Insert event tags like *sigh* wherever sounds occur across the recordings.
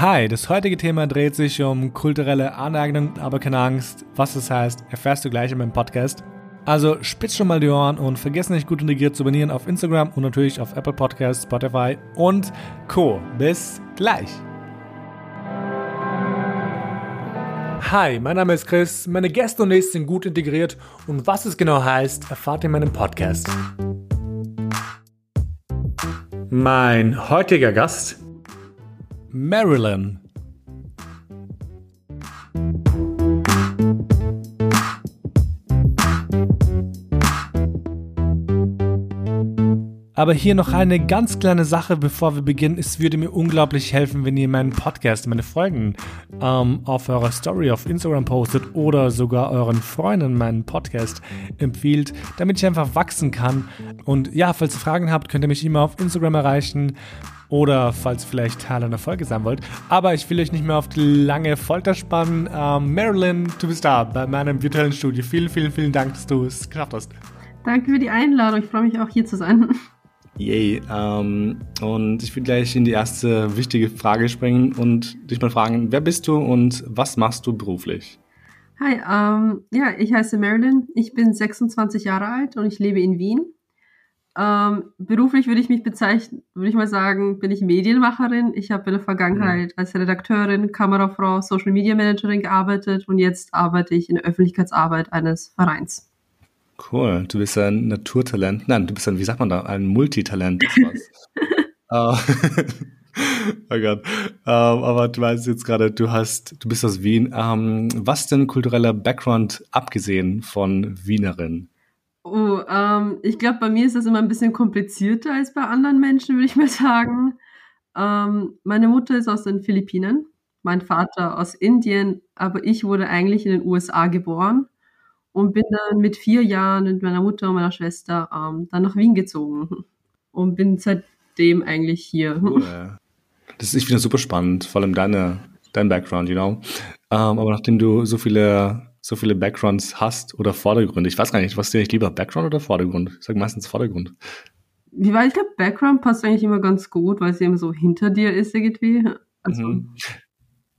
Hi, das heutige Thema dreht sich um kulturelle Aneignung, aber keine Angst. Was das heißt, erfährst du gleich in meinem Podcast. Also spitz schon mal die Ohren und vergiss nicht gut integriert zu abonnieren auf Instagram und natürlich auf Apple Podcasts, Spotify und Co. Bis gleich. Hi, mein Name ist Chris. Meine Gäste und ich sind gut integriert und was es genau heißt, erfahrt ihr in meinem Podcast. Mein heutiger Gast Marilyn. Aber hier noch eine ganz kleine Sache, bevor wir beginnen. Es würde mir unglaublich helfen, wenn ihr meinen Podcast, meine Folgen ähm, auf eurer Story auf Instagram postet oder sogar euren Freunden meinen Podcast empfiehlt, damit ich einfach wachsen kann. Und ja, falls ihr Fragen habt, könnt ihr mich immer auf Instagram erreichen oder falls ihr vielleicht Teil einer Folge sein wollt. Aber ich will euch nicht mehr auf die lange Folter spannen. Ähm, Marilyn, du bist da bei meinem virtuellen Studio. Vielen, vielen, vielen Dank, dass du es geschafft hast. Danke für die Einladung. Ich freue mich auch hier zu sein. Yay. Ähm, und ich will gleich in die erste wichtige Frage springen und dich mal fragen, wer bist du und was machst du beruflich? Hi, ähm, ja, ich heiße Marilyn. Ich bin 26 Jahre alt und ich lebe in Wien. Ähm, beruflich würde ich mich bezeichnen, würde ich mal sagen, bin ich Medienmacherin. Ich habe in der Vergangenheit mhm. als Redakteurin, Kamerafrau, Social Media Managerin gearbeitet und jetzt arbeite ich in der Öffentlichkeitsarbeit eines Vereins. Cool, du bist ein Naturtalent. Nein, du bist ein, wie sagt man da, ein Multitalent. uh, *laughs* *laughs* oh Gott. Ähm, aber du weißt jetzt gerade, du hast, du bist aus Wien. Um, was denn kultureller Background abgesehen von Wienerin? Oh, ähm, ich glaube, bei mir ist das immer ein bisschen komplizierter als bei anderen Menschen, würde ich mal sagen. Ähm, meine Mutter ist aus den Philippinen, mein Vater aus Indien, aber ich wurde eigentlich in den USA geboren und bin dann mit vier Jahren mit meiner Mutter und meiner Schwester ähm, dann nach Wien gezogen und bin seitdem eigentlich hier. Cool. *laughs* Das ist, ich finde das super spannend, vor allem deine, dein Background, you know. Ähm, aber nachdem du so viele, so viele Backgrounds hast oder Vordergründe, ich weiß gar nicht, was dir nicht lieber, Background oder Vordergrund? Ich sage meistens Vordergrund. War ich glaube, Background passt eigentlich immer ganz gut, weil sie immer so hinter dir ist irgendwie. Also, mhm.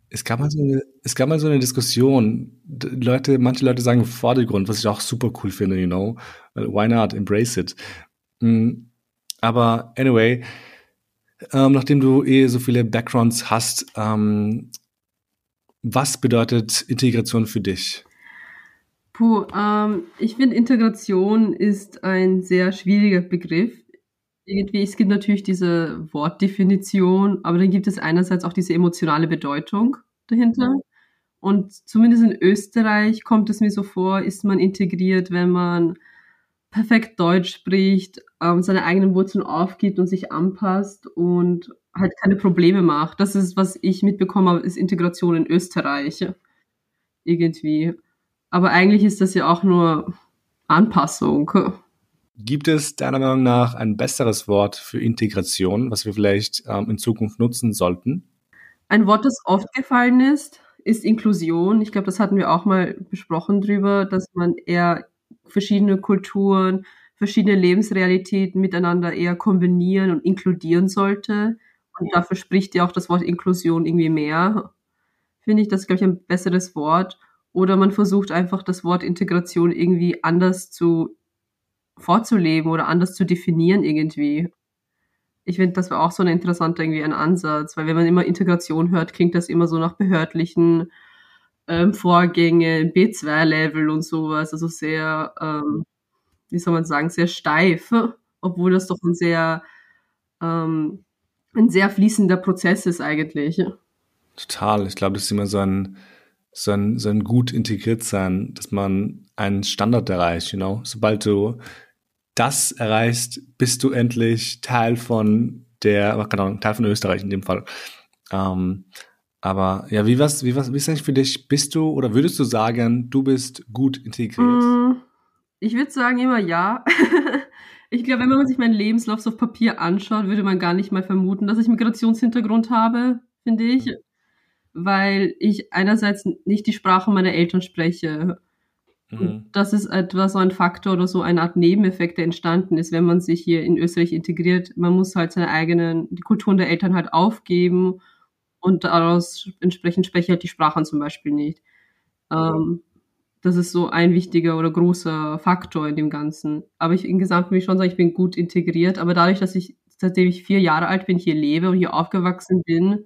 Es gab mal so eine, es gab mal so eine Diskussion. Leute, manche Leute sagen Vordergrund, was ich auch super cool finde, you know. Why not? Embrace it. Mm, aber anyway, ähm, nachdem du eh so viele Backgrounds hast, ähm, was bedeutet Integration für dich? Puh, ähm, ich finde Integration ist ein sehr schwieriger Begriff. Irgendwie, es gibt natürlich diese Wortdefinition, aber dann gibt es einerseits auch diese emotionale Bedeutung dahinter. Und zumindest in Österreich kommt es mir so vor, ist man integriert, wenn man perfekt Deutsch spricht, ähm, seine eigenen Wurzeln aufgibt und sich anpasst und halt keine Probleme macht. Das ist, was ich mitbekommen habe, ist Integration in Österreich. Irgendwie. Aber eigentlich ist das ja auch nur Anpassung. Gibt es deiner Meinung nach ein besseres Wort für Integration, was wir vielleicht ähm, in Zukunft nutzen sollten? Ein Wort, das oft gefallen ist, ist Inklusion. Ich glaube, das hatten wir auch mal besprochen drüber, dass man eher verschiedene Kulturen, verschiedene Lebensrealitäten miteinander eher kombinieren und inkludieren sollte. Und dafür spricht ja auch das Wort Inklusion irgendwie mehr. Finde ich, das ist, glaube ich, ein besseres Wort. Oder man versucht einfach das Wort Integration irgendwie anders zu vorzuleben oder anders zu definieren irgendwie. Ich finde, das war auch so ein interessanter irgendwie ein Ansatz, weil wenn man immer Integration hört, klingt das immer so nach behördlichen ähm, Vorgängen, B2-Level und sowas, also sehr, ähm, wie soll man sagen, sehr steif, obwohl das doch ein sehr, ähm, ein sehr fließender Prozess ist eigentlich. Total. Ich glaube, das ist immer so ein, so ein, so ein gut integriert sein, dass man einen Standard erreicht, you know. Sobald du das erreichst, bist du endlich Teil von der, keine Ahnung, Teil von Österreich in dem Fall. Ähm, aber ja, wie was, wie was, wie ist eigentlich für dich? Bist du oder würdest du sagen, du bist gut integriert? Mm, ich würde sagen immer ja. *laughs* ich glaube, wenn man sich meinen Lebenslauf so auf Papier anschaut, würde man gar nicht mal vermuten, dass ich Migrationshintergrund habe, finde ich. Weil ich einerseits nicht die Sprache meiner Eltern spreche Mhm. Das ist etwa so ein Faktor oder so eine Art Nebeneffekt, der entstanden ist, wenn man sich hier in Österreich integriert. Man muss halt seine eigenen, die Kulturen der Eltern halt aufgeben Und daraus entsprechend spreche ich halt die Sprachen zum Beispiel nicht. Ähm, das ist so ein wichtiger oder großer Faktor in dem Ganzen. Aber ich insgesamt will ich schon sagen, ich bin gut integriert. Aber dadurch, dass ich, seitdem ich vier Jahre alt bin, hier lebe und hier aufgewachsen bin,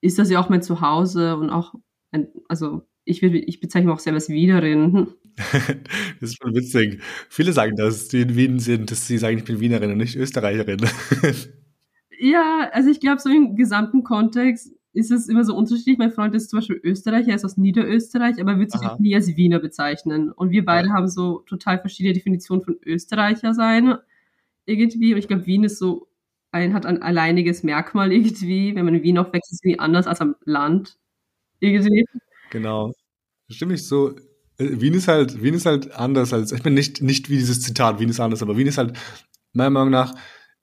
ist das ja auch mein Zuhause und auch, ein, also ich, will, ich bezeichne mich auch selber als Wienerin. *laughs* das ist schon witzig. Viele sagen dass die in Wien sind, dass sie sagen, ich bin Wienerin und nicht Österreicherin. *laughs* ja, also ich glaube, so im gesamten Kontext ist es immer so unterschiedlich. Mein Freund ist zum Beispiel Österreicher, er ist aus Niederösterreich, aber wird sich nie als Wiener bezeichnen. Und wir beide ja. haben so total verschiedene Definitionen von Österreicher sein irgendwie. Und ich glaube, Wien ist so ein, hat ein alleiniges Merkmal irgendwie. Wenn man in Wien aufwächst, ist es irgendwie anders als am Land irgendwie. Genau. Stimme ich so. Äh, Wien ist halt, Wien ist halt anders als, ich meine nicht, nicht wie dieses Zitat, Wien ist anders, aber Wien ist halt meiner Meinung nach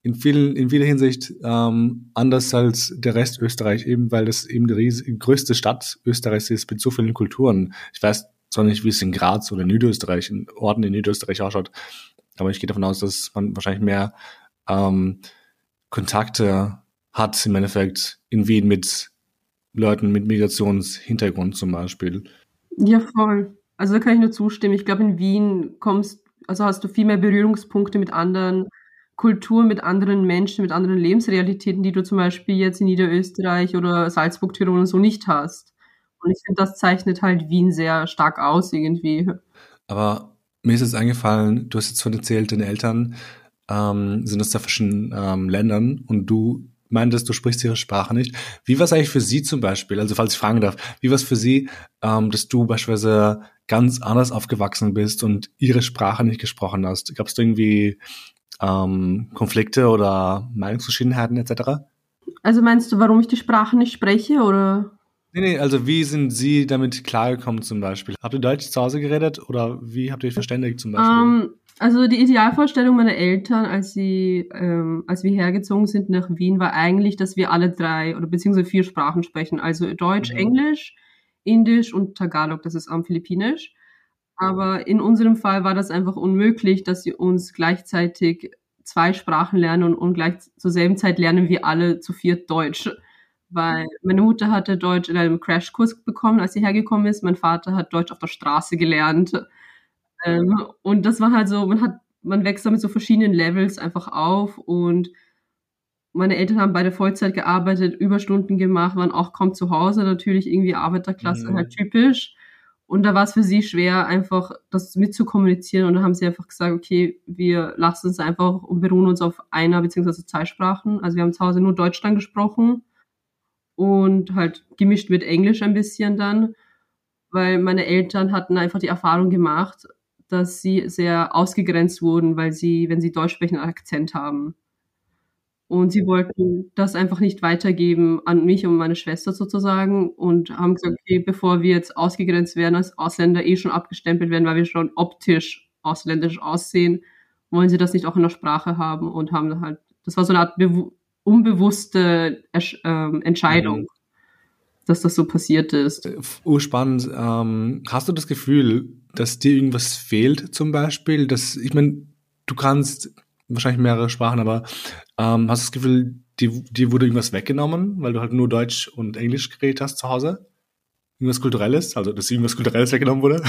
in vielen, in vieler Hinsicht ähm, anders als der Rest Österreich, eben weil das eben die riesige, größte Stadt Österreichs ist mit so vielen Kulturen. Ich weiß zwar nicht, wie es in Graz oder in Niederösterreich, in Orten in Niederösterreich ausschaut, aber ich gehe davon aus, dass man wahrscheinlich mehr ähm, Kontakte hat im Endeffekt in Wien mit Leuten mit Migrationshintergrund zum Beispiel. Ja, voll. Also da kann ich nur zustimmen. Ich glaube, in Wien kommst, also hast du viel mehr Berührungspunkte mit anderen Kulturen, mit anderen Menschen, mit anderen Lebensrealitäten, die du zum Beispiel jetzt in Niederösterreich oder Salzburg, Tirol und so nicht hast. Und ich finde, das zeichnet halt Wien sehr stark aus irgendwie. Aber mir ist jetzt eingefallen, du hast jetzt von erzählt, deine Eltern ähm, sind aus verschiedenen ähm, Ländern und du meintest, du sprichst ihre Sprache nicht. Wie war es eigentlich für sie zum Beispiel, also falls ich fragen darf, wie war es für sie, ähm, dass du beispielsweise ganz anders aufgewachsen bist und ihre Sprache nicht gesprochen hast? Gab es da irgendwie ähm, Konflikte oder Meinungsverschiedenheiten etc.? Also meinst du, warum ich die Sprache nicht spreche oder? Nee, nee, also wie sind Sie damit klargekommen zum Beispiel? Habt ihr Deutsch zu Hause geredet oder wie habt ihr euch verständigt zum Beispiel? Um, ähm, also die Idealvorstellung meiner Eltern, als sie, ähm, als wir hergezogen sind nach Wien, war eigentlich, dass wir alle drei oder beziehungsweise vier Sprachen sprechen. Also Deutsch, mhm. Englisch, Indisch und Tagalog, das ist am Philippinisch. Aber in unserem Fall war das einfach unmöglich, dass sie uns gleichzeitig zwei Sprachen lernen und, und gleich zur selben Zeit lernen wir alle zu viert Deutsch. Weil meine Mutter hatte Deutsch in einem Crashkurs bekommen, als sie hergekommen ist. Mein Vater hat Deutsch auf der Straße gelernt. Ähm, und das war halt so, man hat, man wächst da mit so verschiedenen Levels einfach auf und meine Eltern haben beide Vollzeit gearbeitet, Überstunden gemacht, waren auch kaum zu Hause, natürlich irgendwie Arbeiterklasse, mhm. halt typisch. Und da war es für sie schwer, einfach das mitzukommunizieren. Und da haben sie einfach gesagt, okay, wir lassen es einfach und beruhen uns auf einer beziehungsweise zwei Sprachen. Also wir haben zu Hause nur Deutsch dann gesprochen und halt gemischt mit Englisch ein bisschen dann, weil meine Eltern hatten einfach die Erfahrung gemacht, dass sie sehr ausgegrenzt wurden, weil sie, wenn sie Deutsch sprechen, einen Akzent haben. Und sie wollten das einfach nicht weitergeben an mich und meine Schwester sozusagen und haben gesagt, okay, bevor wir jetzt ausgegrenzt werden als Ausländer, eh schon abgestempelt werden, weil wir schon optisch ausländisch aussehen, wollen sie das nicht auch in der Sprache haben und haben halt, das war so eine Art unbewusste ähm, Entscheidung, mhm. Dass das so passiert ist. Äh, urspannend. Ähm, hast du das Gefühl, dass dir irgendwas fehlt zum Beispiel? Dass, ich meine, du kannst wahrscheinlich mehrere Sprachen, aber ähm, hast du das Gefühl, dir, dir wurde irgendwas weggenommen, weil du halt nur Deutsch und Englisch geredet hast zu Hause? Irgendwas Kulturelles? Also, dass irgendwas Kulturelles weggenommen wurde?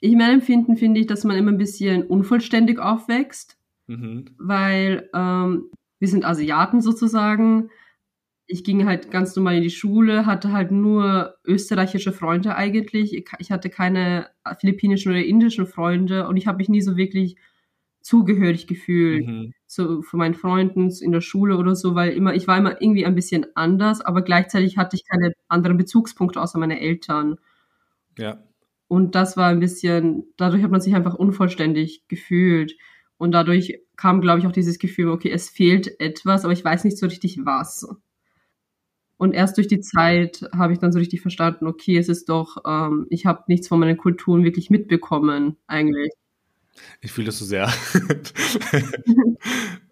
Ich mein Empfinden finde ich, dass man immer ein bisschen unvollständig aufwächst, mhm. weil ähm, wir sind Asiaten sozusagen. Ich ging halt ganz normal in die Schule, hatte halt nur österreichische Freunde eigentlich. Ich hatte keine philippinischen oder indischen Freunde und ich habe mich nie so wirklich zugehörig gefühlt mhm. so von meinen Freunden in der Schule oder so, weil immer ich war immer irgendwie ein bisschen anders, aber gleichzeitig hatte ich keine anderen Bezugspunkte außer meine Eltern. Ja. Und das war ein bisschen, dadurch hat man sich einfach unvollständig gefühlt und dadurch kam, glaube ich, auch dieses Gefühl, okay, es fehlt etwas, aber ich weiß nicht so richtig was. Und erst durch die Zeit habe ich dann so richtig verstanden, okay, es ist doch, ähm, ich habe nichts von meinen Kulturen wirklich mitbekommen, eigentlich. Ich fühle das so sehr. *laughs*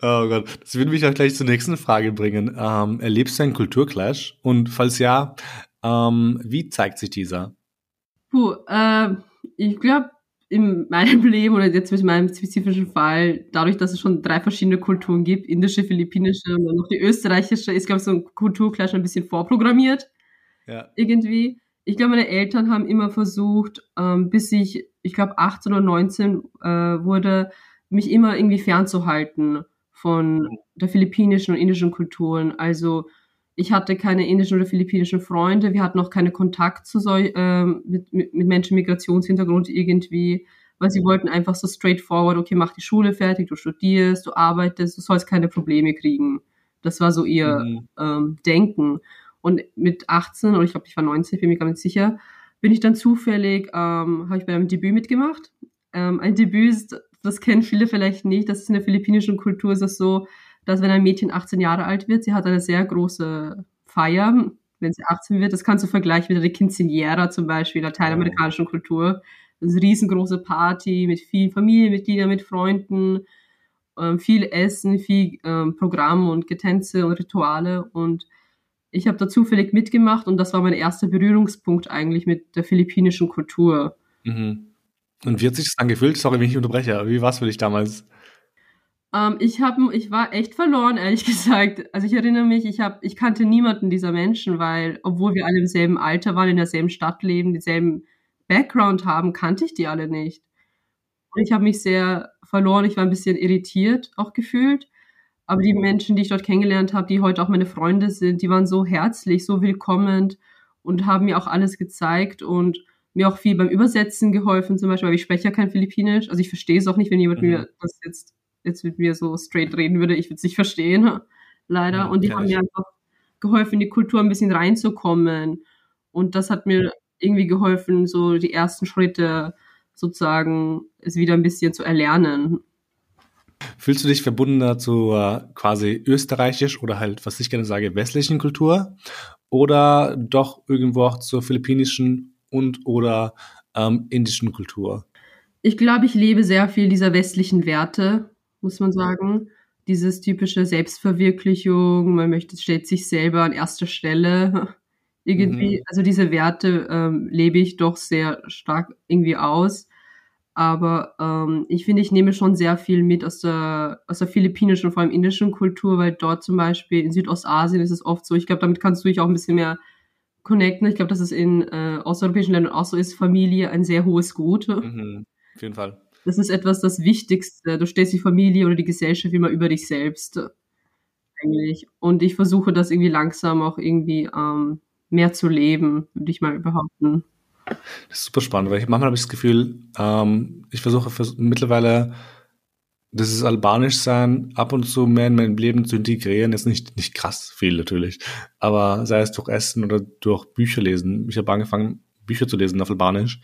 oh Gott, das würde mich auch gleich zur nächsten Frage bringen. Ähm, erlebst du einen Kulturclash? Und falls ja, ähm, wie zeigt sich dieser? Puh, äh, ich glaube, in meinem *laughs* Leben oder jetzt mit meinem spezifischen Fall, dadurch, dass es schon drei verschiedene Kulturen gibt, indische, philippinische und dann noch die österreichische, ist, glaube ich, so ein Kulturclash ein bisschen vorprogrammiert. Ja. Irgendwie. Ich glaube, meine Eltern haben immer versucht, ähm, bis ich, ich glaube, 18 oder 19 äh, wurde, mich immer irgendwie fernzuhalten von der philippinischen und indischen Kulturen. Also ich hatte keine indischen oder philippinischen Freunde, wir hatten auch keinen Kontakt zu so, äh, mit, mit, mit Menschen Migrationshintergrund irgendwie, weil sie wollten einfach so straightforward, okay, mach die Schule fertig, du studierst, du arbeitest, du sollst keine Probleme kriegen. Das war so ihr mhm. ähm, Denken. Und mit 18, oder ich glaube, ich war 19, bin mir gar nicht sicher, bin ich dann zufällig, ähm, habe ich bei einem Debüt mitgemacht. Ähm, ein Debüt ist, das kennen viele vielleicht nicht, das ist in der philippinischen Kultur ist das so, dass wenn ein Mädchen 18 Jahre alt wird, sie hat eine sehr große Feier, wenn sie 18 wird. Das kannst du vergleichen mit der Quinceañera zum Beispiel, der lateinamerikanischen Kultur. Das ist eine riesengroße Party mit vielen Familienmitgliedern, mit Freunden, ähm, viel Essen, viel ähm, Programm und Getänze und Rituale. Und ich habe da zufällig mitgemacht und das war mein erster Berührungspunkt eigentlich mit der philippinischen Kultur. Mhm. Und wie hat sich das angefühlt? Sorry, wenn ich unterbreche. Wie war es für dich damals? Ähm, ich, hab, ich war echt verloren, ehrlich *laughs* gesagt. Also ich erinnere mich, ich, hab, ich kannte niemanden dieser Menschen, weil obwohl wir alle im selben Alter waren, in derselben Stadt leben, denselben Background haben, kannte ich die alle nicht. Und ich habe mich sehr verloren, ich war ein bisschen irritiert, auch gefühlt. Aber die Menschen, die ich dort kennengelernt habe, die heute auch meine Freunde sind, die waren so herzlich, so willkommend und haben mir auch alles gezeigt und mir auch viel beim Übersetzen geholfen, zum Beispiel, weil ich spreche ja kein Philippinisch. Also ich verstehe es auch nicht, wenn jemand mhm. mir das jetzt jetzt mit mir so straight reden würde, ich würde es nicht verstehen, *laughs* leider. Ja, und die haben mir einfach geholfen, in die Kultur ein bisschen reinzukommen. Und das hat mir irgendwie geholfen, so die ersten Schritte sozusagen es wieder ein bisschen zu erlernen. Fühlst du dich verbundener zu äh, quasi österreichisch oder halt, was ich gerne sage, westlichen Kultur? Oder doch irgendwo auch zur philippinischen und oder ähm, indischen Kultur? Ich glaube, ich lebe sehr viel dieser westlichen Werte muss man sagen. Dieses typische Selbstverwirklichung, man möchte, stellt sich selber an erster Stelle. *laughs* irgendwie, mhm. also diese Werte ähm, lebe ich doch sehr stark irgendwie aus. Aber ähm, ich finde, ich nehme schon sehr viel mit aus der, aus der philippinischen, vor allem indischen Kultur, weil dort zum Beispiel in Südostasien ist es oft so, ich glaube, damit kannst du dich auch ein bisschen mehr connecten. Ich glaube, dass es in äh, osteuropäischen Ländern auch so ist, Familie ein sehr hohes Gut. Mhm, auf jeden Fall das ist etwas das Wichtigste. Du stellst die Familie oder die Gesellschaft immer über dich selbst eigentlich. Und ich versuche das irgendwie langsam auch irgendwie ähm, mehr zu leben, würde ich mal behaupten. Das ist super spannend, weil ich manchmal habe ich das Gefühl, ähm, ich versuche vers mittlerweile das ist Albanisch sein ab und zu mehr in mein Leben zu integrieren. Ist nicht, nicht krass viel natürlich, aber sei es durch Essen oder durch Bücher lesen. Ich habe angefangen, Bücher zu lesen auf Albanisch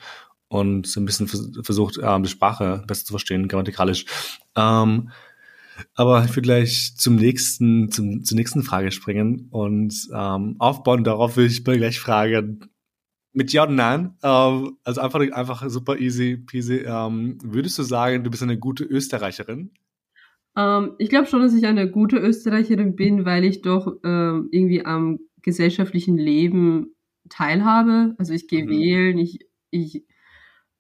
und so ein bisschen versucht, ähm, die Sprache besser zu verstehen, grammatikalisch. Ähm, aber ich will gleich zum nächsten, zum, zur nächsten Frage springen und ähm, aufbauen. Darauf will ich gleich fragen. Mit Ja und Nein, ähm, also einfach, einfach super easy peasy. Ähm, würdest du sagen, du bist eine gute Österreicherin? Ähm, ich glaube schon, dass ich eine gute Österreicherin bin, weil ich doch ähm, irgendwie am gesellschaftlichen Leben teilhabe. Also ich gehe mhm. wählen, ich, ich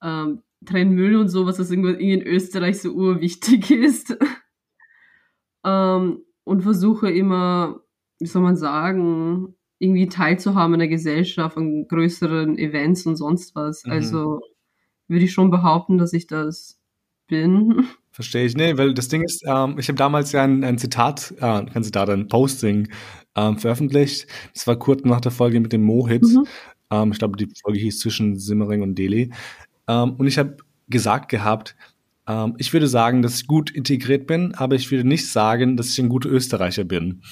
ähm, trennen Müll und so, was das irgendwie in Österreich so urwichtig *laughs* ist. ähm, und versuche immer, wie soll man sagen, irgendwie teilzuhaben in der Gesellschaft, an größeren Events und sonst was. Mhm. Also würde ich schon behaupten, dass ich das bin. *laughs* Verstehe ich, nee, weil das Ding ist, ähm, ich habe damals ja ein, ein Zitat, äh, kein Zitat, ein Posting ähm, veröffentlicht. Das war kurz nach der Folge mit dem Mohit. Mhm. Ähm, ich glaube, die Folge hieß zwischen Simmering und Delhi. Ähm, und ich habe gesagt gehabt, ähm, ich würde sagen, dass ich gut integriert bin, aber ich würde nicht sagen, dass ich ein guter Österreicher bin.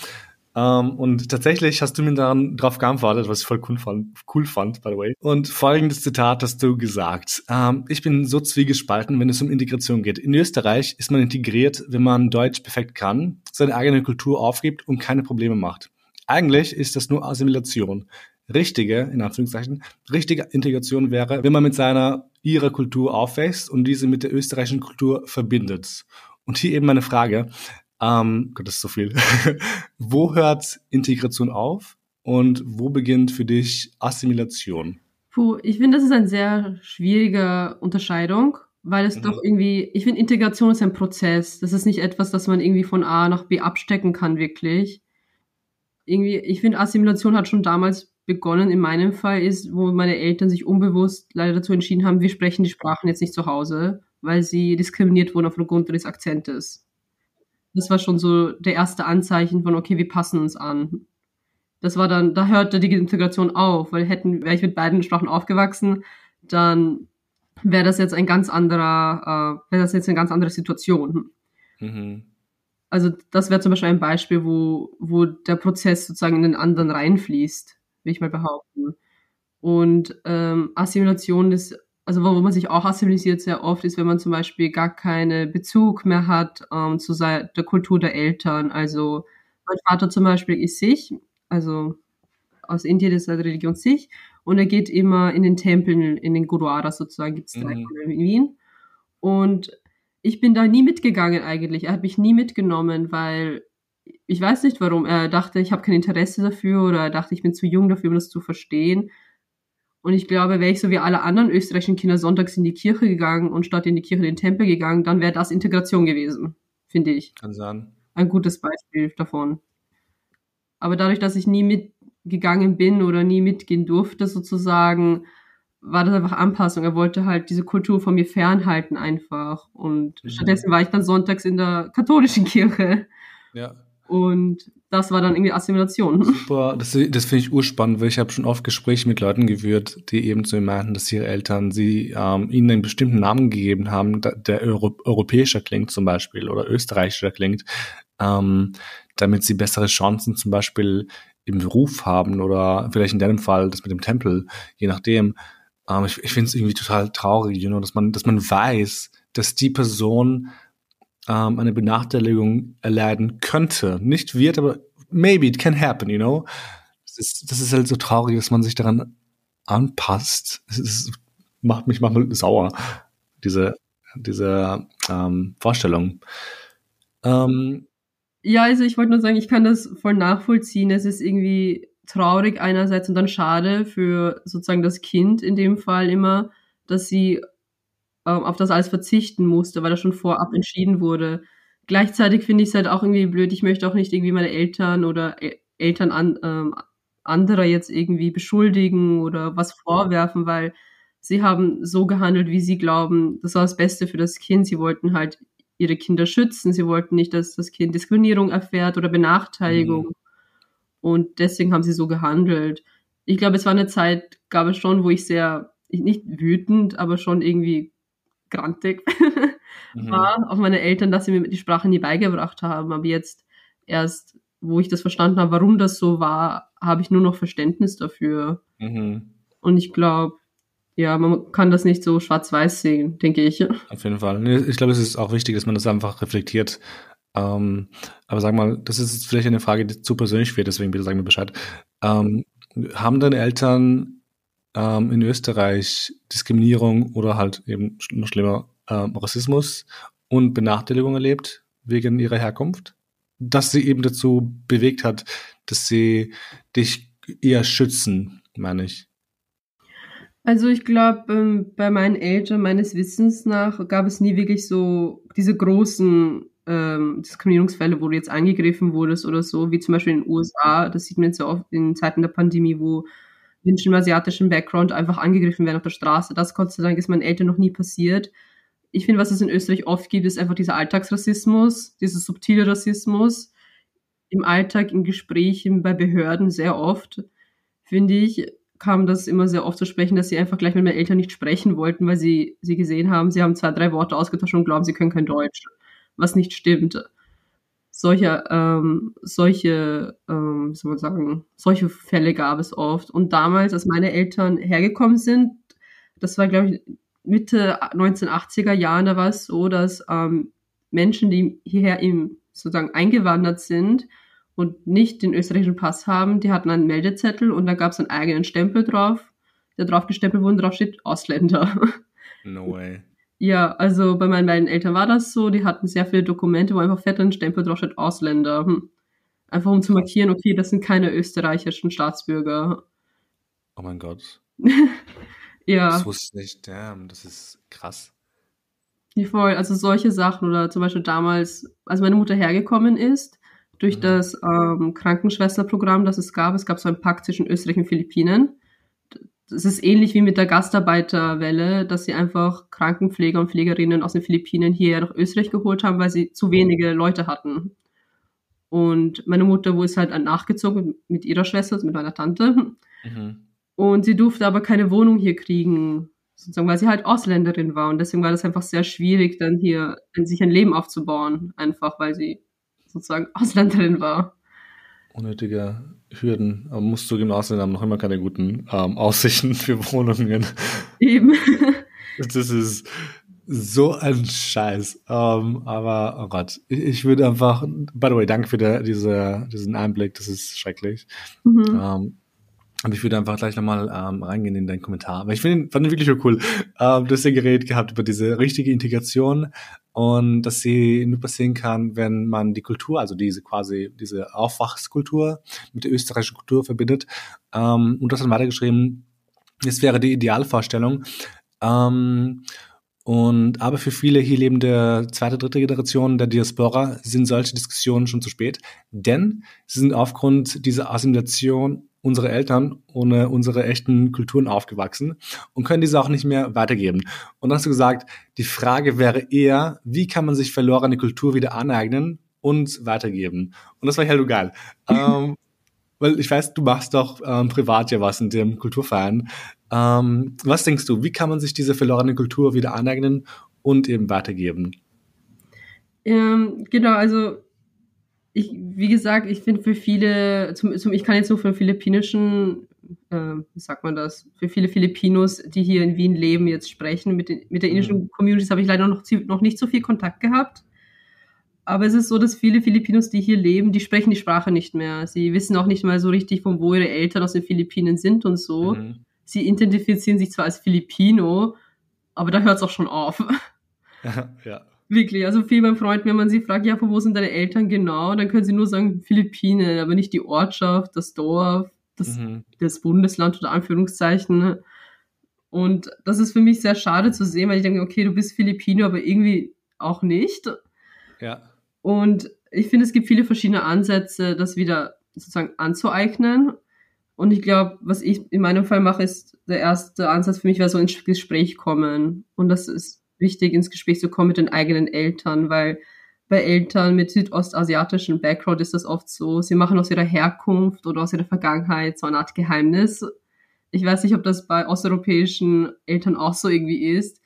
Um, ähm, und tatsächlich hast du mir dann darauf geantwortet, was ich voll cool fand, cool fand, by the way. Und folgendes Zitat hast du gesagt. Um, ich bin so zwiegespalten, wenn es um Integration geht. In Österreich ist man integriert, wenn man Deutsch perfekt kann, seine eigene Kultur aufgibt und keine Probleme macht. Eigentlich ist das nur Assimilation richtige, in Anführungszeichen, richtige Integration wäre, wenn man mit seiner, ihrer Kultur aufwächst und diese mit der österreichischen Kultur verbindet. Und hier eben meine Frage, ähm, Gott, das ist so viel. *laughs* wo hört Integration auf und wo beginnt für dich Assimilation? Puh, ich finde, das ist eine sehr schwierige Unterscheidung, weil es mhm. doch irgendwie, ich finde, Integration ist ein Prozess. Das ist nicht etwas, das man irgendwie von A nach B abstecken kann, wirklich. Irgendwie, ich finde, Assimilation hat schon damals begonnen, in meinem Fall ist, wo meine Eltern sich unbewusst leider dazu entschieden haben, wir sprechen die Sprachen jetzt nicht zu Hause, weil sie diskriminiert wurden aufgrund des Akzentes. Das war schon so der erste Anzeichen von, okay, wir passen uns an. Das war dann, da hörte die Integration auf, weil hätten, wäre ich mit beiden Sprachen aufgewachsen, dann wäre das jetzt ein ganz anderer, äh, wäre das jetzt eine ganz andere Situation. Mhm. Also das wäre zum Beispiel ein Beispiel, wo, wo der Prozess sozusagen in den anderen reinfließt, will ich mal behaupten. Und ähm, Assimilation ist, also wo man sich auch assimilisiert sehr oft, ist, wenn man zum Beispiel gar keinen Bezug mehr hat ähm, zu der Kultur der Eltern. Also mein Vater zum Beispiel ist sich, also aus Indien ist er Religion sich und er geht immer in den Tempeln, in den Gurdwaras sozusagen, gibt es drei mhm. in Wien. Und ich bin da nie mitgegangen eigentlich. Er hat mich nie mitgenommen, weil ich weiß nicht warum. Er dachte, ich habe kein Interesse dafür oder er dachte, ich bin zu jung dafür, um das zu verstehen. Und ich glaube, wäre ich so wie alle anderen österreichischen Kinder sonntags in die Kirche gegangen und statt in die Kirche in den Tempel gegangen, dann wäre das Integration gewesen, finde ich. Kann sein. Ein gutes Beispiel davon. Aber dadurch, dass ich nie mit gegangen bin oder nie mitgehen durfte sozusagen, war das einfach Anpassung. Er wollte halt diese Kultur von mir fernhalten einfach. Und mhm. stattdessen war ich dann sonntags in der katholischen Kirche. Ja. Und das war dann irgendwie Assimilation. Super, das, das finde ich urspannend, weil ich habe schon oft Gespräche mit Leuten geführt, die eben zu mir meinten, dass ihre Eltern sie ähm, ihnen einen bestimmten Namen gegeben haben, der Euro europäischer klingt zum Beispiel oder österreichischer klingt, ähm, damit sie bessere Chancen zum Beispiel im Beruf haben oder vielleicht in deinem Fall das mit dem Tempel, je nachdem. Ähm, ich ich finde es irgendwie total traurig, you know, dass man, dass man weiß, dass die Person ähm, eine Benachteiligung erleiden könnte. Nicht wird, aber maybe it can happen, you know. Das ist, das ist halt so traurig, dass man sich daran anpasst. Es ist, macht mich manchmal sauer, diese, diese ähm, Vorstellung. Ähm, ja, also ich wollte nur sagen, ich kann das voll nachvollziehen. Es ist irgendwie traurig einerseits und dann schade für sozusagen das Kind in dem Fall immer, dass sie ähm, auf das alles verzichten musste, weil das schon vorab entschieden wurde. Gleichzeitig finde ich es halt auch irgendwie blöd. Ich möchte auch nicht irgendwie meine Eltern oder El Eltern an, ähm, anderer jetzt irgendwie beschuldigen oder was vorwerfen, weil sie haben so gehandelt, wie sie glauben, das war das Beste für das Kind. Sie wollten halt ihre Kinder schützen. Sie wollten nicht, dass das Kind Diskriminierung erfährt oder Benachteiligung. Mhm. Und deswegen haben sie so gehandelt. Ich glaube, es war eine Zeit, gab es schon, wo ich sehr, nicht wütend, aber schon irgendwie grantig *laughs* mhm. war auf meine Eltern, dass sie mir die Sprache nie beigebracht haben. Aber jetzt erst, wo ich das verstanden habe, warum das so war, habe ich nur noch Verständnis dafür. Mhm. Und ich glaube, ja, man kann das nicht so schwarz-weiß sehen, denke ich. *laughs* Auf jeden Fall. Ich glaube, es ist auch wichtig, dass man das einfach reflektiert. Ähm, aber sag mal, das ist vielleicht eine Frage, die zu persönlich wird, deswegen bitte sag mir Bescheid. Ähm, haben deine Eltern ähm, in Österreich Diskriminierung oder halt eben noch schlimmer ähm, Rassismus und Benachteiligung erlebt wegen ihrer Herkunft? Dass sie eben dazu bewegt hat, dass sie dich eher schützen, meine ich. Also ich glaube, ähm, bei meinen Eltern, meines Wissens nach, gab es nie wirklich so diese großen ähm, Diskriminierungsfälle, wo du jetzt angegriffen wurdest oder so, wie zum Beispiel in den USA. Das sieht man jetzt ja oft in Zeiten der Pandemie, wo Menschen im asiatischen Background einfach angegriffen werden auf der Straße. Das, Gott sei Dank, ist meinen Eltern noch nie passiert. Ich finde, was es in Österreich oft gibt, ist einfach dieser Alltagsrassismus, dieser subtile Rassismus. Im Alltag, in Gesprächen, bei Behörden sehr oft, finde ich kam das immer sehr oft zu sprechen, dass sie einfach gleich mit meinen Eltern nicht sprechen wollten, weil sie, sie gesehen haben, sie haben zwei, drei Worte ausgetauscht und glauben, sie können kein Deutsch, was nicht stimmt. Solche, ähm, solche, ähm, soll man sagen, solche Fälle gab es oft. Und damals, als meine Eltern hergekommen sind, das war, glaube ich, Mitte 1980er Jahren, da war es so, dass ähm, Menschen, die hierher im, sozusagen eingewandert sind, und nicht den österreichischen Pass haben, die hatten einen Meldezettel und da gab es einen eigenen Stempel drauf, der drauf gestempelt wurde und drauf steht Ausländer. No way. Ja, also bei meinen beiden Eltern war das so, die hatten sehr viele Dokumente, wo einfach fett ein Stempel drauf steht Ausländer. Hm. Einfach um zu markieren, okay, das sind keine österreichischen Staatsbürger. Oh mein Gott. *laughs* ja. Das wusste ich nicht, damn, das ist krass. Die voll, also solche Sachen oder zum Beispiel damals, als meine Mutter hergekommen ist, durch mhm. das ähm, Krankenschwesterprogramm, das es gab, es gab so einen Pakt zwischen Österreich und Philippinen. Das ist ähnlich wie mit der Gastarbeiterwelle, dass sie einfach Krankenpfleger und Pflegerinnen aus den Philippinen hierher nach Österreich geholt haben, weil sie zu wenige Leute hatten. Und meine Mutter wurde halt nachgezogen mit ihrer Schwester, mit meiner Tante. Mhm. Und sie durfte aber keine Wohnung hier kriegen, sozusagen, weil sie halt Ausländerin war. Und deswegen war das einfach sehr schwierig, dann hier sich ein Leben aufzubauen, einfach weil sie sozusagen *laughs* Ausländerin war. Unnötige Hürden. Aber musst du im Ausland haben noch immer keine guten ähm, Aussichten für Wohnungen. Eben. *laughs* das ist so ein Scheiß. Um, ähm, aber, oh Gott, ich, ich, würde einfach, by the way, danke für der, diese, diesen Einblick, das ist schrecklich. Mhm. Um, ähm, aber ich würde einfach gleich nochmal ähm, reingehen in deinen Kommentar. Aber ich finde, fand ihn wirklich cool. Ähm, du hast ja geredet gehabt über diese richtige Integration und dass sie nur passieren kann, wenn man die Kultur, also diese quasi diese Aufwachskultur mit der österreichischen Kultur verbindet. Ähm, und das dann weitergeschrieben, es wäre die Idealvorstellung. Ähm, und aber für viele hier lebende zweite, dritte Generation der Diaspora sind solche Diskussionen schon zu spät, denn sie sind aufgrund dieser Assimilation unserer Eltern ohne unsere echten Kulturen aufgewachsen und können diese auch nicht mehr weitergeben. Und dann hast du gesagt, die Frage wäre eher, wie kann man sich verlorene Kultur wieder aneignen und weitergeben? Und das war halt so geil. *laughs* ähm, weil ich weiß, du machst doch ähm, privat ja was in dem Kulturverein. Ähm, was denkst du, wie kann man sich diese verlorene Kultur wieder aneignen und eben weitergeben? Ähm, genau, also ich, wie gesagt, ich finde für viele, zum, zum, ich kann jetzt nur von philippinischen, äh, wie sagt man das, für viele Filipinos, die hier in Wien leben, jetzt sprechen. Mit, den, mit der indischen mhm. Communities habe ich leider noch, noch nicht so viel Kontakt gehabt. Aber es ist so, dass viele Filipinos, die hier leben, die sprechen die Sprache nicht mehr. Sie wissen auch nicht mal so richtig, von wo ihre Eltern aus den Philippinen sind und so. Mhm. Sie identifizieren sich zwar als Filipino, aber da hört es auch schon auf. *laughs* ja. Wirklich, also viel meinen Freunden, wenn man sie fragt, ja, von wo sind deine Eltern genau, dann können sie nur sagen Philippinen, aber nicht die Ortschaft, das Dorf, das, mhm. das Bundesland oder Anführungszeichen. Und das ist für mich sehr schade zu sehen, weil ich denke, okay, du bist Filipino, aber irgendwie auch nicht. Ja. Und ich finde, es gibt viele verschiedene Ansätze, das wieder sozusagen anzueignen. Und ich glaube, was ich in meinem Fall mache, ist der erste Ansatz für mich wäre so ins Gespräch kommen. Und das ist wichtig, ins Gespräch zu kommen mit den eigenen Eltern, weil bei Eltern mit südostasiatischen Background ist das oft so, sie machen aus ihrer Herkunft oder aus ihrer Vergangenheit so eine Art Geheimnis. Ich weiß nicht, ob das bei osteuropäischen Eltern auch so irgendwie ist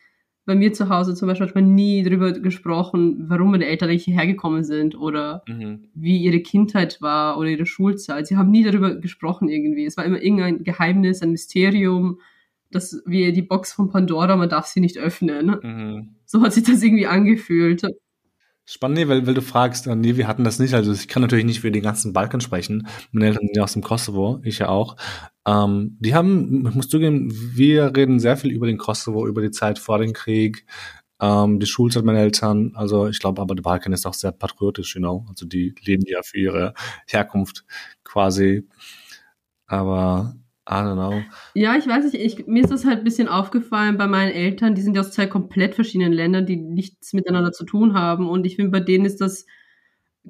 bei mir zu Hause zum Beispiel hat man nie darüber gesprochen, warum meine Eltern eigentlich hierher gekommen sind oder mhm. wie ihre Kindheit war oder ihre Schulzeit. Sie haben nie darüber gesprochen irgendwie. Es war immer irgendein Geheimnis, ein Mysterium, dass wie die Box von Pandora, man darf sie nicht öffnen. Mhm. So hat sich das irgendwie angefühlt. Spannend, weil, weil du fragst, äh, nee, wir hatten das nicht. Also ich kann natürlich nicht für den ganzen Balkan sprechen. Meine Eltern sind ja aus dem Kosovo, ich ja auch. Ähm, die haben, ich muss zugeben, wir reden sehr viel über den Kosovo, über die Zeit vor dem Krieg, ähm, die Schulzeit meiner Eltern. Also ich glaube aber, der Balkan ist auch sehr patriotisch, you know. Also die leben ja für ihre Herkunft quasi. Aber I don't know. Ja, ich weiß nicht, ich, mir ist das halt ein bisschen aufgefallen bei meinen Eltern, die sind ja aus zwei komplett verschiedenen Ländern, die nichts miteinander zu tun haben. Und ich finde, bei denen ist das,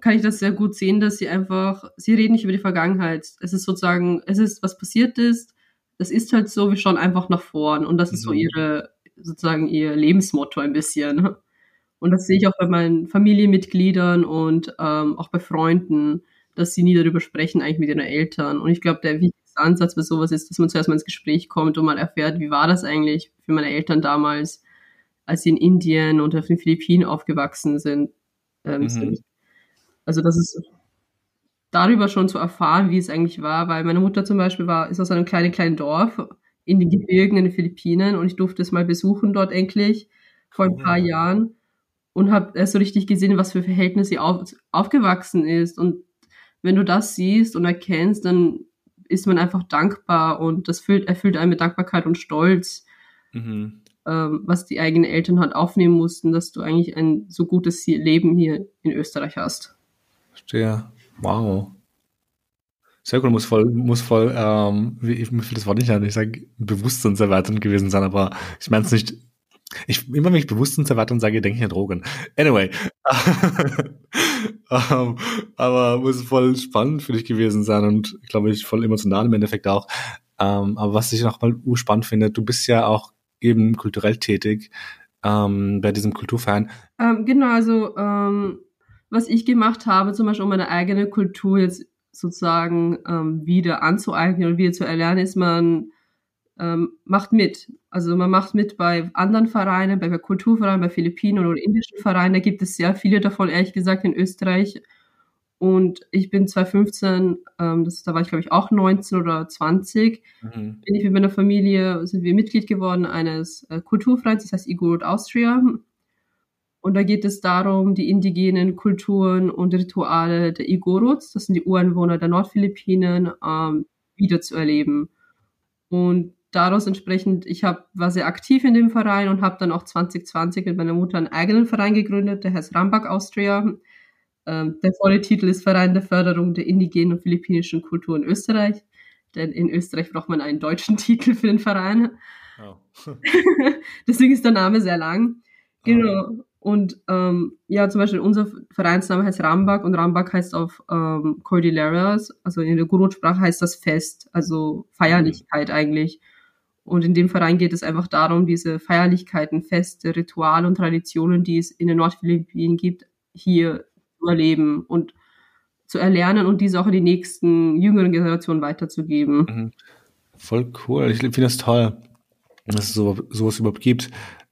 kann ich das sehr gut sehen, dass sie einfach, sie reden nicht über die Vergangenheit. Es ist sozusagen, es ist, was passiert ist, das ist halt so, wir schauen einfach nach vorn. Und das ist so mhm. ihre, sozusagen ihr Lebensmotto ein bisschen. Und das sehe ich auch bei meinen Familienmitgliedern und ähm, auch bei Freunden, dass sie nie darüber sprechen, eigentlich mit ihren Eltern. Und ich glaube, der Ansatz bei sowas ist, dass man zuerst mal ins Gespräch kommt und mal erfährt, wie war das eigentlich für meine Eltern damals, als sie in Indien und auf den Philippinen aufgewachsen sind. Ähm, mhm. Also das ist darüber schon zu erfahren, wie es eigentlich war, weil meine Mutter zum Beispiel war, ist aus einem kleinen, kleinen Dorf in den Gebirgen in den Philippinen und ich durfte es mal besuchen dort endlich vor ein paar ja. Jahren und habe erst so richtig gesehen, was für Verhältnisse sie auf, aufgewachsen ist und wenn du das siehst und erkennst, dann ist man einfach dankbar und das füllt, erfüllt einen mit Dankbarkeit und Stolz, mhm. ähm, was die eigenen Eltern halt aufnehmen mussten, dass du eigentlich ein so gutes Leben hier in Österreich hast. Verstehe. Wow. Sehr cool, muss voll, muss voll, ähm, wie, mir das Wort nicht an, ich sage bewusstseinserweiternd gewesen sein, aber ich meine es nicht Ich, immer wenn ich Bewusstseinserweiterung sage, denke ich an Drogen. Anyway. um, *laughs* ähm, aber muss voll spannend für dich gewesen sein und, glaube ich, voll emotional im Endeffekt auch. Um, ähm, aber was ich noch mal urspannend finde, du bist ja auch eben kulturell tätig ähm, bei diesem Kulturverein. Genau, also was ich gemacht habe, zum Beispiel um meine eigene Kultur jetzt sozusagen wieder anzueignen und wieder zu erlernen, ist man ähm, macht mit. Also man macht mit bei anderen Vereinen, bei Kulturvereinen, bei Philippinen oder indischen Vereinen. Da gibt es sehr viele davon, ehrlich gesagt, in Österreich. Und ich bin 2015, ähm, das, da war ich glaube ich auch 19 oder 20, mhm. bin ich mit meiner Familie, sind wir Mitglied geworden eines äh, Kulturvereins, das heißt Igorot Austria. Und da geht es darum, die indigenen Kulturen und Rituale der Igorots, das sind die Ureinwohner der Nordphilippinen, ähm, wiederzuerleben. Und daraus entsprechend, ich hab, war sehr aktiv in dem Verein und habe dann auch 2020 mit meiner Mutter einen eigenen Verein gegründet, der heißt Rambak Austria. Ähm, der volle Titel ist Verein der Förderung der indigenen und philippinischen Kultur in Österreich. Denn in Österreich braucht man einen deutschen *laughs* Titel für den Verein. Oh. *laughs* Deswegen ist der Name sehr lang. Genau. Oh. Und ähm, ja, zum Beispiel unser Vereinsname heißt Rambak und Rambak heißt auf ähm, Cordilleras, also in der Gurut-Sprache heißt das Fest, also Feierlichkeit mhm. eigentlich. Und in dem Verein geht es einfach darum, diese Feierlichkeiten, Feste, Rituale und Traditionen, die es in den Nordphilippinen gibt, hier zu erleben und zu erlernen und diese auch in die nächsten jüngeren Generationen weiterzugeben. Mhm. Voll cool. Ich finde das toll, dass es so, sowas überhaupt gibt.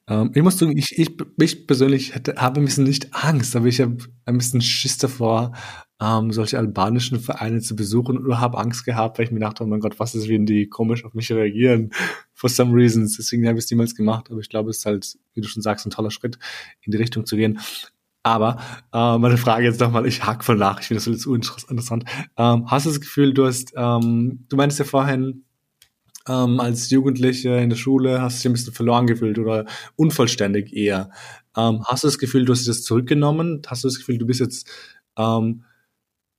Ähm, ich muss sagen, ich, ich, ich persönlich hätte, habe ein bisschen nicht Angst, aber ich habe ein bisschen Schiss davor, ähm, solche albanischen Vereine zu besuchen oder habe Angst gehabt, weil ich mir dachte, oh mein Gott, was ist, wenn die komisch auf mich reagieren, for some reasons. Deswegen habe ich es niemals gemacht, aber ich glaube, es ist halt, wie du schon sagst, ein toller Schritt, in die Richtung zu gehen. Aber äh, meine Frage jetzt nochmal, ich hack voll nach, ich finde das so interessant. Ähm, hast du das Gefühl, du hast, ähm, du meinst ja vorhin, ähm, als Jugendliche in der Schule hast du dich ein bisschen verloren gefühlt oder unvollständig eher. Ähm, hast du das Gefühl, du hast das zurückgenommen? Hast du das Gefühl, du bist jetzt ähm,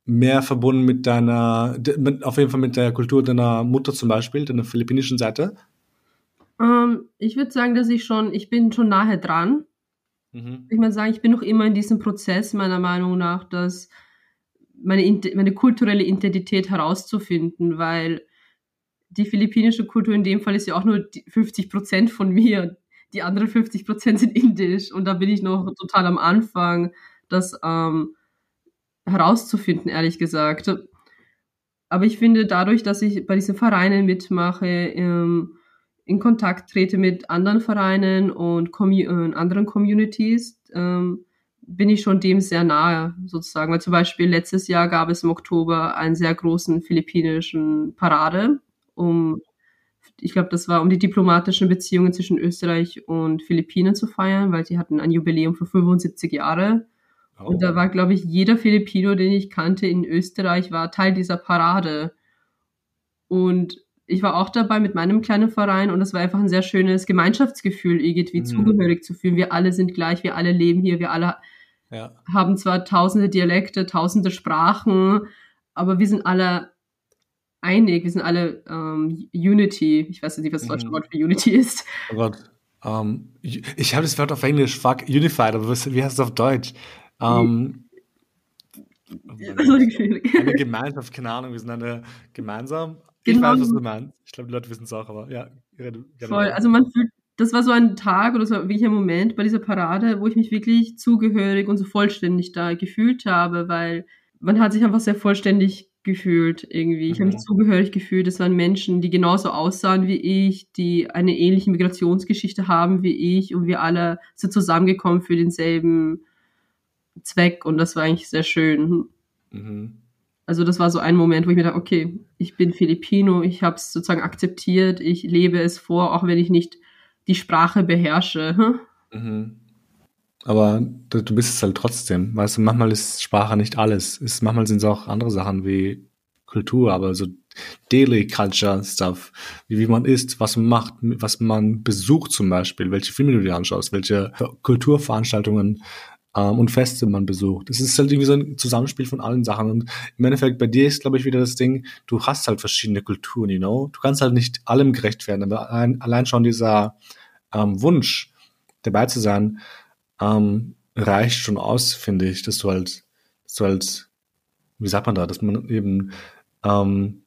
mehr verbunden mit deiner, mit, auf jeden Fall mit der Kultur deiner Mutter zum Beispiel, deiner philippinischen Seite? Ähm, ich würde sagen, dass ich schon, ich bin schon nahe dran. Mhm. Ich würde sagen, ich bin noch immer in diesem Prozess, meiner Meinung nach, dass meine, meine kulturelle Identität herauszufinden, weil die philippinische Kultur in dem Fall ist ja auch nur 50 Prozent von mir. Die anderen 50 Prozent sind indisch und da bin ich noch total am Anfang, das ähm, herauszufinden, ehrlich gesagt. Aber ich finde, dadurch, dass ich bei diesen Vereinen mitmache, ähm, in Kontakt trete mit anderen Vereinen und Commu äh, anderen Communities, ähm, bin ich schon dem sehr nahe, sozusagen. Weil zum Beispiel letztes Jahr gab es im Oktober einen sehr großen philippinischen Parade, um, ich glaube, das war um die diplomatischen Beziehungen zwischen Österreich und Philippinen zu feiern, weil sie hatten ein Jubiläum für 75 Jahre. Oh. Und da war, glaube ich, jeder Filipino, den ich kannte in Österreich, war Teil dieser Parade. Und ich war auch dabei mit meinem kleinen Verein und es war einfach ein sehr schönes Gemeinschaftsgefühl, irgendwie mhm. zugehörig zu fühlen. Wir alle sind gleich, wir alle leben hier, wir alle ja. haben zwar tausende Dialekte, tausende Sprachen, aber wir sind alle einig, wir sind alle ähm, Unity. Ich weiß nicht, was das deutsche mhm. Wort für Unity ist. Oh Gott. Um, ähm, ich habe das Wort auf Englisch, fuck, Unified, aber was, wie heißt es auf Deutsch? Um, eine Gemeinschaft, keine Ahnung, wir sind eine gemeinsam. Ich genau. weiß, was du meinst. Ich glaube, die Leute wissen es auch, aber ja. Voll, also man fühlt, das war so ein Tag oder so wirklich ein Moment bei dieser Parade, wo ich mich wirklich zugehörig und so vollständig da gefühlt habe, weil man hat sich einfach sehr vollständig gefühlt irgendwie. Ich mhm. habe mich zugehörig gefühlt. Es waren Menschen, die genauso aussahen wie ich, die eine ähnliche Migrationsgeschichte haben wie ich und wir alle sind zusammengekommen für denselben Zweck und das war eigentlich sehr schön. Mhm. Also das war so ein Moment, wo ich mir dachte, okay, ich bin Filipino, ich habe es sozusagen akzeptiert, ich lebe es vor, auch wenn ich nicht die Sprache beherrsche. Hm? Mhm. Aber du, du bist es halt trotzdem. Weißt du, manchmal ist Sprache nicht alles. Ist, manchmal sind es auch andere Sachen wie Kultur, aber so Daily Culture Stuff, wie, wie man isst, was man macht, was man besucht zum Beispiel, welche Filme du dir anschaust, welche Kulturveranstaltungen ähm, und Feste man besucht. Es ist halt irgendwie so ein Zusammenspiel von allen Sachen. Und im Endeffekt bei dir ist, glaube ich, wieder das Ding, du hast halt verschiedene Kulturen, you know. Du kannst halt nicht allem gerecht werden, aber allein, allein schon dieser ähm, Wunsch, dabei zu sein, ähm, reicht schon aus, finde ich, dass du halt, dass du halt, wie sagt man da, dass man eben, ähm,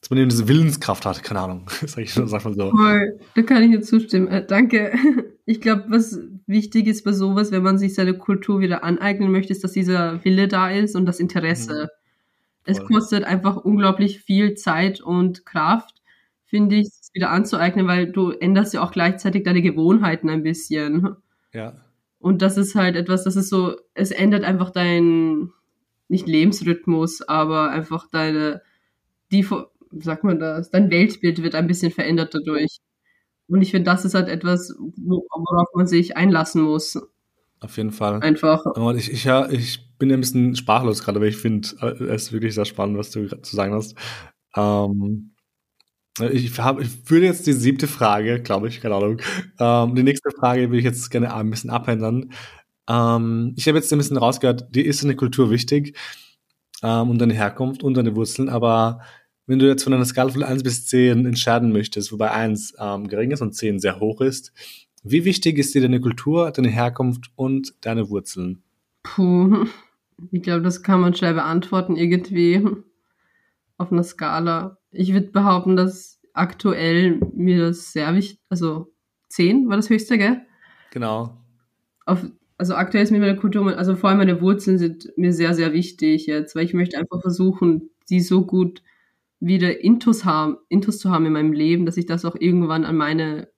dass man eben diese Willenskraft hat, keine Ahnung, *laughs* sag ich sag mal so. Voll, da kann ich dir zustimmen. Äh, danke. *laughs* Ich glaube, was wichtig ist bei sowas, wenn man sich seine Kultur wieder aneignen möchte, ist, dass dieser Wille da ist und das Interesse. Mhm. Es kostet einfach unglaublich viel Zeit und Kraft, finde ich, wieder anzueignen, weil du änderst ja auch gleichzeitig deine Gewohnheiten ein bisschen. Ja. Und das ist halt etwas, das ist so, es ändert einfach dein, nicht Lebensrhythmus, aber einfach deine, die, wie sagt man das, dein Weltbild wird ein bisschen verändert dadurch. Und ich finde, das ist halt etwas, worauf man sich einlassen muss. Auf jeden Fall. Einfach. Und ich, ich, ja, ich bin ein bisschen sprachlos gerade, weil ich finde, äh, es ist wirklich sehr spannend, was du zu sagen hast. Ähm, ich, hab, ich würde jetzt die siebte Frage, glaube ich, keine Ahnung. Ähm, die nächste Frage würde ich jetzt gerne ein bisschen abändern. Ähm, ich habe jetzt ein bisschen rausgehört, dir ist eine Kultur wichtig ähm, und deine Herkunft und deine Wurzeln, aber wenn du jetzt von einer Skala von 1 bis 10 entscheiden möchtest, wobei 1 ähm, gering ist und 10 sehr hoch ist, wie wichtig ist dir deine Kultur, deine Herkunft und deine Wurzeln? Puh, ich glaube, das kann man schnell beantworten irgendwie auf einer Skala. Ich würde behaupten, dass aktuell mir das sehr wichtig, also 10 war das höchste, gell? Genau. Auf, also aktuell ist mir meine Kultur, also vor allem meine Wurzeln sind mir sehr, sehr wichtig jetzt, weil ich möchte einfach versuchen, die so gut wieder Intus haben, Intus zu haben in meinem Leben, dass ich das auch irgendwann an meine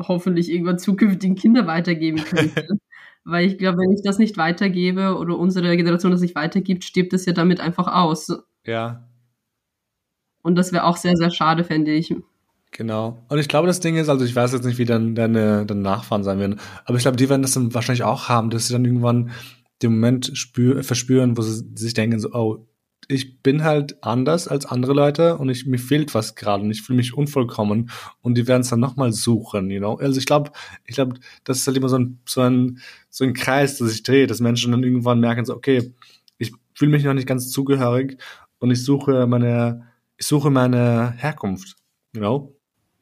hoffentlich irgendwann zukünftigen Kinder weitergeben könnte. *laughs* Weil ich glaube, wenn ich das nicht weitergebe oder unsere Generation das nicht weitergibt, stirbt es ja damit einfach aus. Ja. Und das wäre auch sehr, sehr schade, fände ich. Genau. Und ich glaube, das Ding ist, also ich weiß jetzt nicht, wie dann deine, deine Nachfahren sein werden, aber ich glaube, die werden das dann wahrscheinlich auch haben, dass sie dann irgendwann den Moment spür, verspüren, wo sie sich denken, so, oh, ich bin halt anders als andere Leute und ich, mir fehlt was gerade und ich fühle mich unvollkommen und die werden es dann nochmal suchen, you know. Also ich glaube, ich glaube, das ist halt immer so ein, so ein, so ein Kreis, der sich dreht, dass Menschen dann irgendwann merken, so, okay, ich fühle mich noch nicht ganz zugehörig und ich suche meine, ich suche meine Herkunft, know.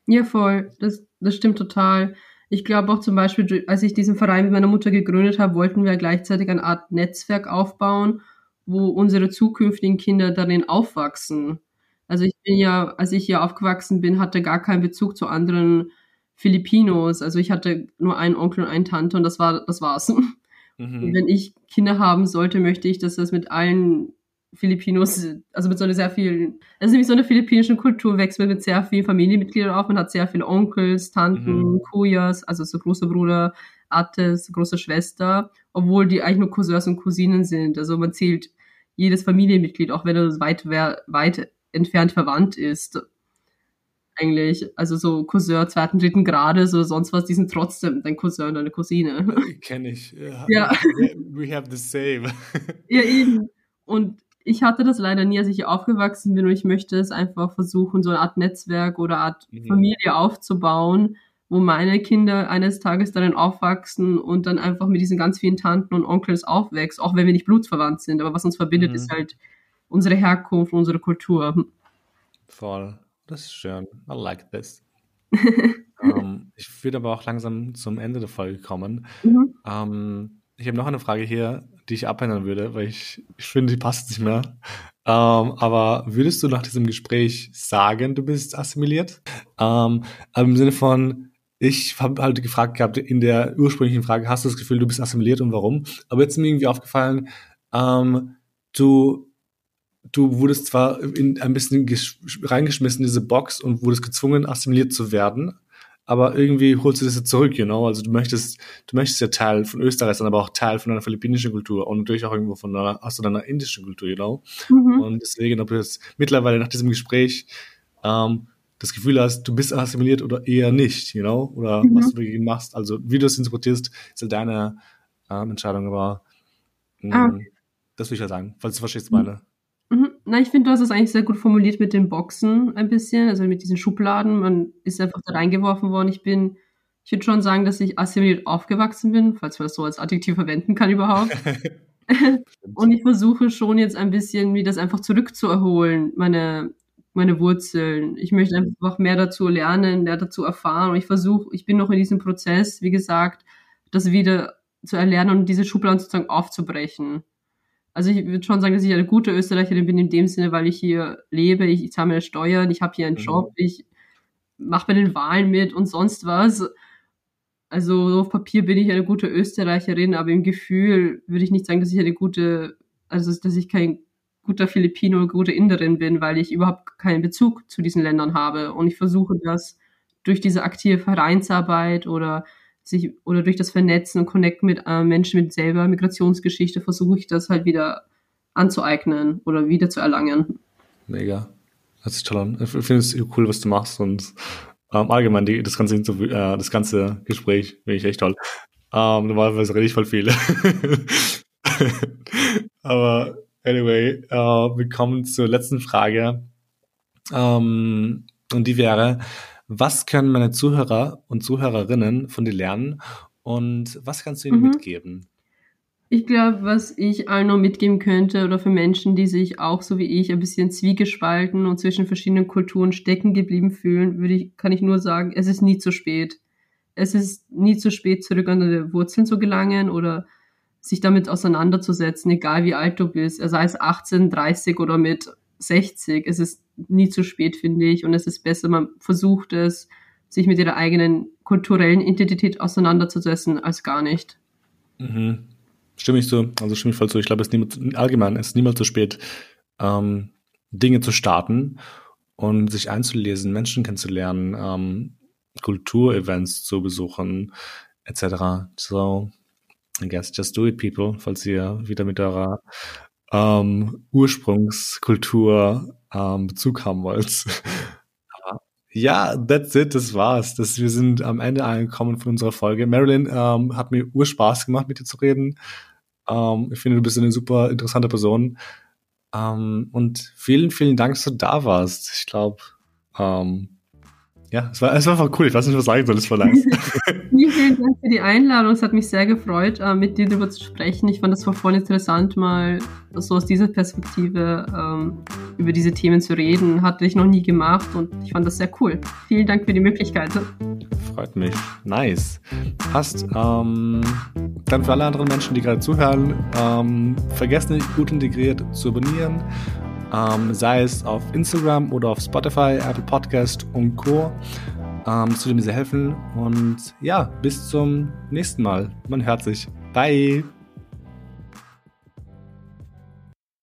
Ja, voll. Das, das stimmt total. Ich glaube auch zum Beispiel, als ich diesen Verein mit meiner Mutter gegründet habe, wollten wir gleichzeitig eine Art Netzwerk aufbauen, wo unsere zukünftigen Kinder darin aufwachsen. Also ich bin ja, als ich hier aufgewachsen bin, hatte gar keinen Bezug zu anderen Filipinos. Also ich hatte nur einen Onkel und eine Tante und das war, das war's. Mhm. Wenn ich Kinder haben sollte, möchte ich, dass das mit allen Filipinos, also mit so einer sehr vielen, also nämlich so einer philippinischen Kultur wächst man mit sehr vielen Familienmitgliedern auf. Man hat sehr viele Onkels, Tanten, mhm. Kuyas, also so großer Bruder, Attes, große Schwester, obwohl die eigentlich nur Cousins und Cousinen sind. Also man zählt jedes Familienmitglied, auch wenn er weit, weit entfernt verwandt ist. Eigentlich, also so Cousin zweiten, dritten Grades oder sonst was, die sind trotzdem dein Cousin und deine Cousine. Kenne ich. Ja. We have the same. ja, eben. Und ich hatte das leider nie, als ich hier aufgewachsen bin und ich möchte es einfach versuchen, so eine Art Netzwerk oder eine Art mhm. Familie aufzubauen, wo meine Kinder eines Tages darin aufwachsen und dann einfach mit diesen ganz vielen Tanten und Onkels aufwächst, auch wenn wir nicht blutsverwandt sind. Aber was uns verbindet, mhm. ist halt unsere Herkunft, unsere Kultur. Voll. Das ist schön. I like this. um, *laughs* ähm, ich würde aber auch langsam zum Ende der Folge kommen. Mhm. Um, ähm, ich habe noch eine Frage hier, die ich abändern würde, weil ich, ich finde, die passt nicht mehr. Ähm, aber würdest du nach diesem Gespräch sagen, du bist assimiliert? aber im Sinne von, ich habe halt gefragt gehabt, in der ursprünglichen Frage, hast du das Gefühl, du bist assimiliert und warum? Aber jetzt ist mir irgendwie aufgefallen, ähm, du, du wurdest zwar in, ein bisschen reingeschmissen in diese Box und wurdest gezwungen, assimiliert zu werden, aber irgendwie holst du das jetzt zurück, you know? Also du möchtest, du möchtest ja Teil von Österreich sein, aber auch Teil von einer philippinischen Kultur und natürlich auch irgendwo von einer, aus einer indischen Kultur, you know? Mhm. Und deswegen, ob du jetzt mittlerweile nach diesem Gespräch ähm, das Gefühl hast, du bist assimiliert oder eher nicht, you know, oder mhm. was du dagegen machst. Also wie du es interpretierst, ist halt deine ähm, Entscheidung, aber mh, ah. das will ich ja sagen, falls du verstehst meine. Na, ich finde, du hast es eigentlich sehr gut formuliert mit den Boxen ein bisschen, also mit diesen Schubladen. Man ist einfach da reingeworfen worden. Ich bin, ich würde schon sagen, dass ich assimiliert aufgewachsen bin, falls man das so als Adjektiv verwenden kann überhaupt. *laughs* *laughs* und ich versuche schon jetzt ein bisschen, mir das einfach zurückzuerholen, meine meine Wurzeln. Ich möchte einfach mehr dazu lernen, mehr dazu erfahren. Und ich versuche, ich bin noch in diesem Prozess, wie gesagt, das wieder zu erlernen und diese Schubladen sozusagen aufzubrechen. Also ich würde schon sagen, dass ich eine gute Österreicherin bin in dem Sinne, weil ich hier lebe, ich, ich zahle meine Steuern, ich habe hier einen mhm. Job, ich mache bei den Wahlen mit und sonst was. Also auf Papier bin ich eine gute Österreicherin, aber im Gefühl würde ich nicht sagen, dass ich eine gute, also dass ich kein guter Filipino, gute Inderin bin, weil ich überhaupt keinen Bezug zu diesen Ländern habe. Und ich versuche das durch diese aktive Vereinsarbeit oder sich oder durch das Vernetzen und Connect mit äh, Menschen mit selber Migrationsgeschichte versuche ich das halt wieder anzueignen oder wieder zu erlangen. Mega. Das ist toll Ich finde es cool, was du machst und ähm, allgemein die, das, ganze, äh, das ganze Gespräch finde ich echt toll. Ähm, normalerweise rede ich voll viel. *laughs* Aber anyway, äh, wir kommen zur letzten Frage. Ähm, und die wäre, was können meine Zuhörer und Zuhörerinnen von dir lernen und was kannst du ihnen mhm. mitgeben? Ich glaube, was ich allen noch mitgeben könnte oder für Menschen, die sich auch so wie ich ein bisschen zwiegespalten und zwischen verschiedenen Kulturen stecken geblieben fühlen, würde ich, kann ich nur sagen, es ist nie zu spät. Es ist nie zu spät, zurück an deine Wurzeln zu gelangen oder sich damit auseinanderzusetzen, egal wie alt du bist, sei es 18, 30 oder mit 60. Es ist nie zu spät, finde ich. Und es ist besser, man versucht es, sich mit ihrer eigenen kulturellen Identität auseinanderzusetzen, als gar nicht. Mhm. Stimme ich so, also stimme ich voll zu. Ich glaube, es ist niemals, allgemein, es ist niemals zu spät, ähm, Dinge zu starten und sich einzulesen, Menschen kennenzulernen, ähm, Kulturevents zu besuchen, etc. So, I guess just do it, people, falls ihr wieder mit eurer ähm, Ursprungskultur ähm, Bezug haben wollt. *laughs* ja, that's it, das war's. Das, wir sind am Ende angekommen von unserer Folge. Marilyn, ähm, hat mir Urspaß gemacht, mit dir zu reden. Ähm, ich finde, du bist eine super interessante Person. Ähm, und vielen, vielen Dank, dass du da warst. Ich glaube, ähm, ja, es war, es war einfach cool. Ich weiß nicht, was sagen soll. Es war nice. *laughs* vielen, vielen Dank für die Einladung. Es hat mich sehr gefreut, äh, mit dir darüber zu sprechen. Ich fand das voll interessant, mal so aus dieser Perspektive ähm, über diese Themen zu reden. Hatte ich noch nie gemacht und ich fand das sehr cool. Vielen Dank für die Möglichkeit. Freut mich. Nice. Passt. Ähm, dann für alle anderen Menschen, die gerade zuhören, ähm, vergesst nicht, gut integriert zu abonnieren ähm, sei es auf Instagram oder auf Spotify, Apple Podcast und Co. Ähm, würde mir sehr helfen. Und ja, bis zum nächsten Mal. Man hört sich. Bye.